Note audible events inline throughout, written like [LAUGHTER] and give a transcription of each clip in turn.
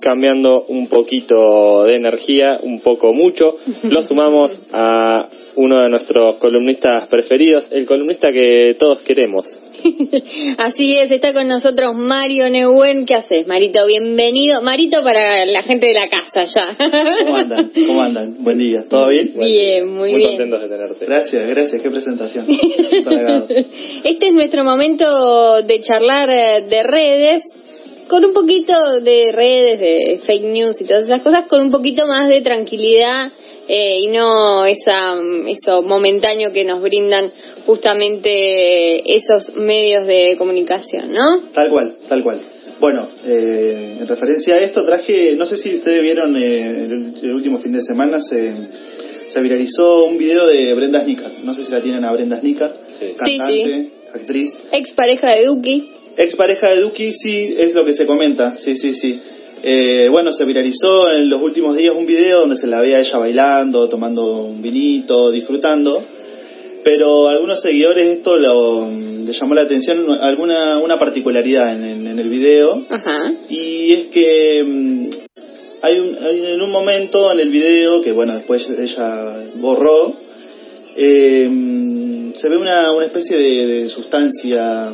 cambiando un poquito de energía, un poco mucho. [LAUGHS] Lo sumamos a uno de nuestros columnistas preferidos, el columnista que todos queremos. [LAUGHS] Así es, está con nosotros Mario Neuwen. ¿Qué haces, Marito? Bienvenido. Marito para la gente de la casa ya. ¿Cómo andan? ¿Cómo andan? Buen día. ¿Todo bien? Bien, muy, bien. Muy contentos de tenerte. Gracias, gracias. Qué presentación. [LAUGHS] este es nuestro momento de charlar eh, de redes con un poquito de redes, de fake news y todas esas cosas, con un poquito más de tranquilidad eh, y no esa, eso momentáneo que nos brindan justamente esos medios de comunicación, ¿no? Tal cual, tal cual. Bueno, eh, en referencia a esto traje, no sé si ustedes vieron eh, el, último fin de semana se, se viralizó un video de Brenda Snicker, no sé si la tienen a Brenda Snicker, cantante, actriz. Ex pareja de Duki. Ex pareja de Duki, sí, es lo que se comenta, sí, sí, sí. Eh, bueno, se viralizó en los últimos días un video donde se la veía ella bailando, tomando un vinito, disfrutando. Pero a algunos seguidores esto lo, le llamó la atención alguna una particularidad en, el video. Y es que mm, hay, un, en un momento en el video, que bueno, después ella borró, eh, mm, se ve una, una especie de sustancia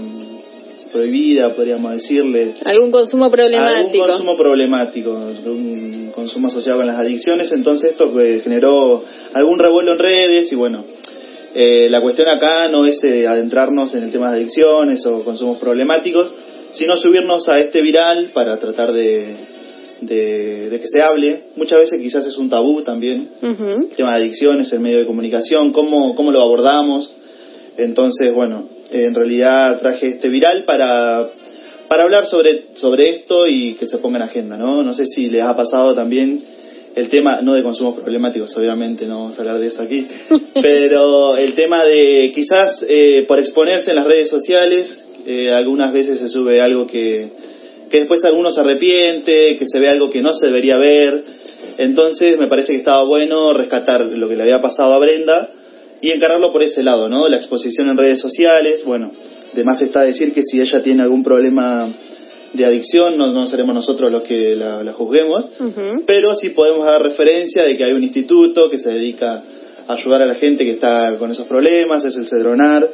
prohibida, podríamos decirle. Algún consumo problemático. Algún consumo problemático, un consumo asociado con las adicciones, entonces esto pues, generó algún revuelo en redes y bueno, eh, la cuestión acá no es eh, adentrarnos en el tema de adicciones o consumos problemáticos, sino subirnos a este viral para tratar de, de, que se hable. Muchas veces quizás es un tabú también, el tema de adicciones, el medio de comunicación, cómo, cómo lo abordamos. Entonces, bueno, en realidad traje este viral para, para hablar sobre, sobre esto y que se ponga en agenda, ¿no? No sé si les ha pasado también el tema, no de consumos problemáticos, obviamente, no vamos a hablar de eso aquí, [LAUGHS] pero el tema de quizás eh, por exponerse en las redes sociales, eh, algunas veces se sube algo que, que después alguno se arrepiente, que se ve algo que no se debería ver, entonces me parece que estaba bueno rescatar lo que le había pasado a Brenda y encararlo por ese lado, ¿no? La exposición en redes sociales, bueno, además está decir que si ella tiene algún problema de adicción, no, no seremos nosotros los que la, juzguemos, pero sí podemos dar referencia de que hay un instituto que se dedica a ayudar a la gente que está con esos problemas, es el Cedronar,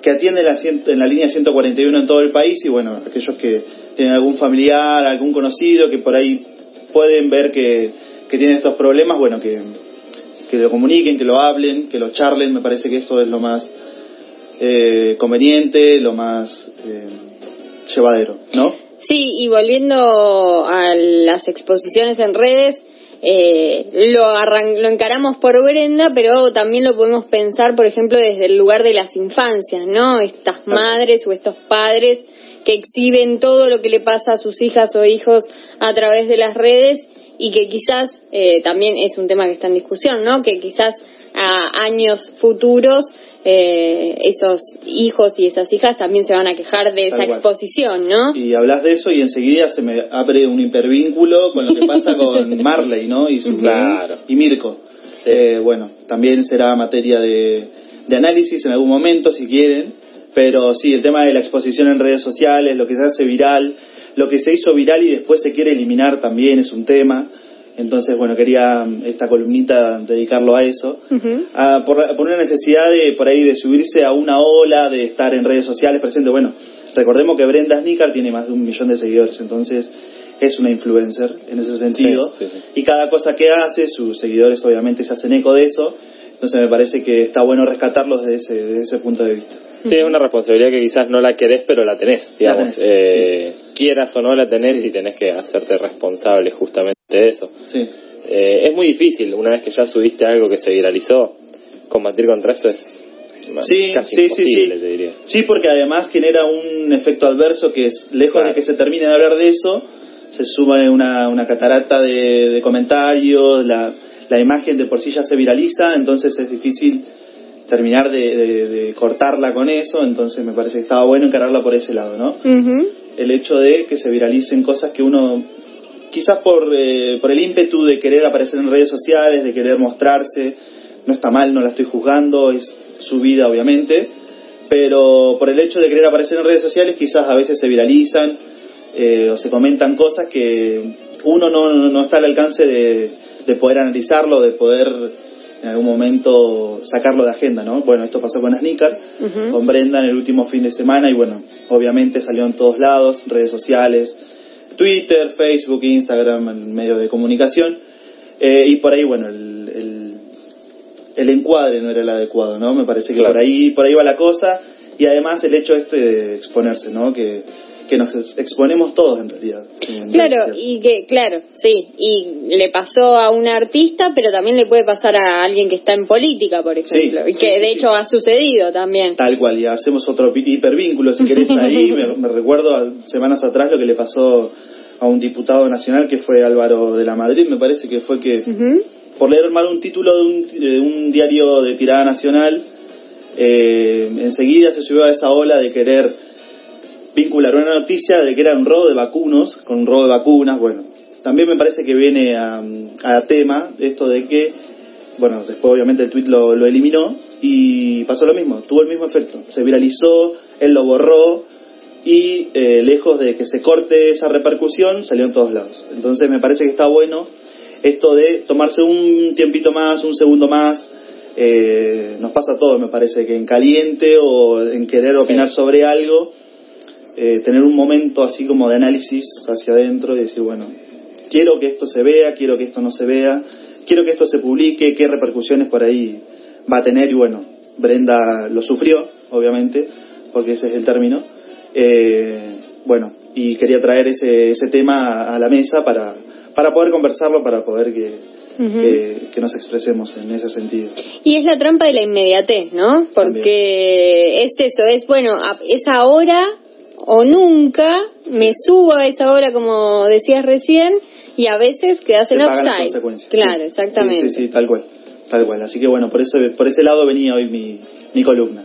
que atiende la, en la línea 141 en todo el país y bueno, aquellos que tienen algún familiar, algún conocido que por ahí pueden ver que, que tienen estos problemas, bueno, que, que lo comuniquen, que lo hablen, que lo charlen, me parece que esto es lo más eh, conveniente, lo más eh, llevadero, ¿no? Sí, y volviendo a las exposiciones en redes, eh, lo, lo encaramos por Brenda, pero también lo podemos pensar, por ejemplo, desde el lugar de las infancias, ¿no? Estas madres o estos padres que exhiben todo lo que le pasa a sus hijas o hijos a través de las redes y que quizás eh, también es un tema que está en discusión, ¿no? Que quizás a años futuros eh, esos hijos y esas hijas también se van a quejar de esa exposición, ¿no? Y hablas de eso y enseguida se me abre un hipervínculo con lo que pasa [LAUGHS] con Marley, ¿no? Y, su, claro. y Mirko. Eh, bueno, también será materia de, de análisis en algún momento, si quieren. Pero sí, el tema de la exposición en redes sociales, lo que se hace viral, lo que se hizo viral y después se quiere eliminar también es un tema. Entonces, bueno, quería mm, esta columnita dedicarlo a eso, por, una necesidad de por ahí de subirse a una ola, de estar en redes sociales presente. Bueno, recordemos que Brenda Snicker tiene más de un millón de seguidores, entonces es una influencer en ese sentido. Y cada cosa que hace, sus seguidores obviamente se hacen eco de eso. Entonces me parece que está bueno rescatarlos desde ese, desde ese punto de vista. Sí, es una responsabilidad que quizás no la querés, pero la tenés, digamos. Eh, quieras o no la tenés y tenés que hacerte responsable justamente de eso. Sí. Eh, es muy difícil, una vez que ya subiste algo que se viralizó, combatir contra eso es sí, sí, sí, sí. Te diría. Sí, porque además genera un efecto adverso que es, lejos de que se termine de hablar de eso, se suma una, una catarata de, comentarios, la, la imagen de por sí ya se viraliza, entonces es difícil terminar de, cortarla con eso, entonces me parece que estaba bueno encararla por ese lado, ¿no? El hecho de que se viralicen cosas que uno, quizás por, eh, por el ímpetu de querer aparecer en redes sociales, de querer mostrarse, no está mal, no la estoy juzgando, es su vida obviamente, pero por el hecho de querer aparecer en redes sociales quizás a veces se viralizan eh, o se comentan cosas que, uno no, no está al alcance de, de poder analizarlo, de poder en algún momento sacarlo de agenda, ¿no? Bueno, esto pasó con Sneaker, con Brenda en el último fin de semana y bueno, obviamente salió en todos lados, redes sociales, Twitter, Facebook, Instagram, en medio de comunicación eh, y por ahí, bueno, el, el, el, encuadre no era el adecuado, ¿no? Me parece que por ahí por ahí va la cosa y además el hecho este de exponerse, ¿no? Que que nos exponemos todos en realidad. claro, y que, claro, sí, y le pasó a un artista, pero también le puede pasar a alguien que está en política, por ejemplo, y que de hecho ha sucedido también. Tal cual, y hacemos otro hipervínculo, si querés, [LAUGHS] ahí me, recuerdo semanas atrás lo que le pasó a un diputado nacional que fue Álvaro de la Madrid, me parece que fue que por leer mal un título de un, de un diario de tirada nacional, eh, enseguida se subió a esa ola de querer vincular una noticia de que era un robo de vacunos con un robo de vacunas. Bueno, también me parece que viene a, a tema esto de que, bueno, después obviamente el tweet lo, lo eliminó y pasó lo mismo, tuvo el mismo efecto. Se viralizó, él lo borró y eh, lejos de que se corte esa repercusión, salió en todos lados. Entonces me parece que está bueno esto de tomarse un tiempito más, un segundo más. Eh, nos pasa a todos, me parece, que en caliente o en querer opinar sobre algo, eh, tener un momento así como de análisis hacia adentro y decir, bueno, quiero que esto se vea, quiero que esto no se vea, quiero que esto se publique, qué repercusiones por ahí va a tener y bueno, Brenda lo sufrió, obviamente, porque ese es el término. Eh, bueno, y quería traer ese, ese tema a, la mesa para, para poder conversarlo, para poder que, que, nos expresemos en ese sentido. Y es la trampa de la inmediatez, ¿no? Porque es eso, es bueno, es ahora o nunca me subo a esa hora, como decías recién, y a veces quedas en upside. Claro, exactamente. Sí, sí, tal cual, tal cual. Así que bueno, por eso, por ese lado venía hoy mi, mi columna.